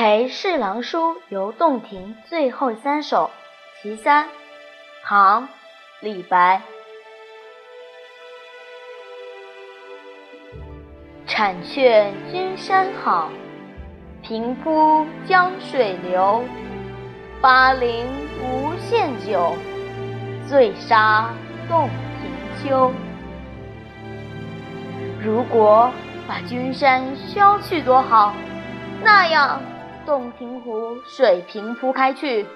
陪侍郎书游洞庭最后三首其三，唐·李白。产却君山好，平铺江水流。巴陵无限酒，醉杀洞庭秋。如果把君山削去多好，那样洞庭湖水平铺开去，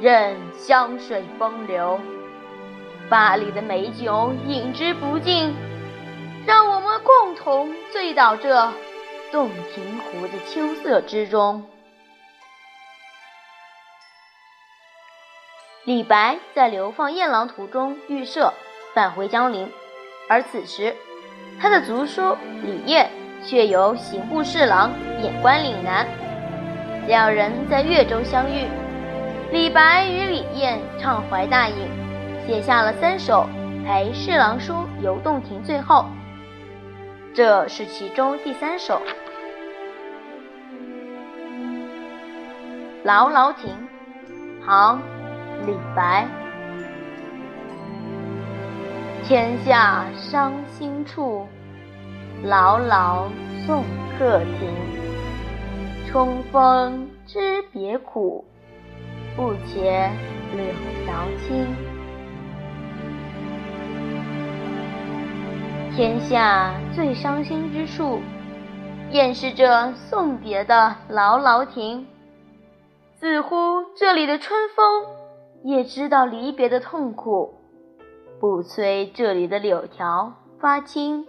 任湘水风流，巴黎的美酒饮之不尽。让我们共同醉倒这洞庭湖的秋色之中。李白在流放夜郎途中遇赦，返回江陵，而此时他的族叔李晔却由刑部侍郎贬官岭南，两人在越州相遇。李白与李艳畅怀大饮，写下了三首陪侍郎书游洞庭。最后。这是其中第三首，《劳劳亭》，唐·李白。天下伤心处，劳劳送客亭。春风知别苦，不且柳条青。天下最伤心之处，便是这送别的劳劳亭。似乎这里的春风也知道离别的痛苦，不催这里的柳条发青。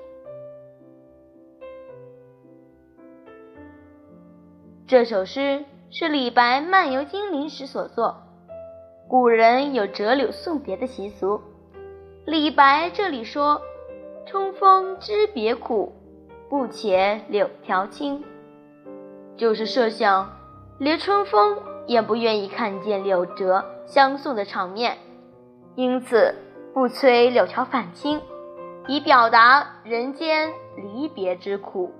这首诗是李白漫游金陵时所作。古人有折柳送别的习俗，李白这里说。春风知别苦，不且柳条青。就是设想，连春风也不愿意看见柳折相送的场面，因此不催柳条返青，以表达人间离别之苦。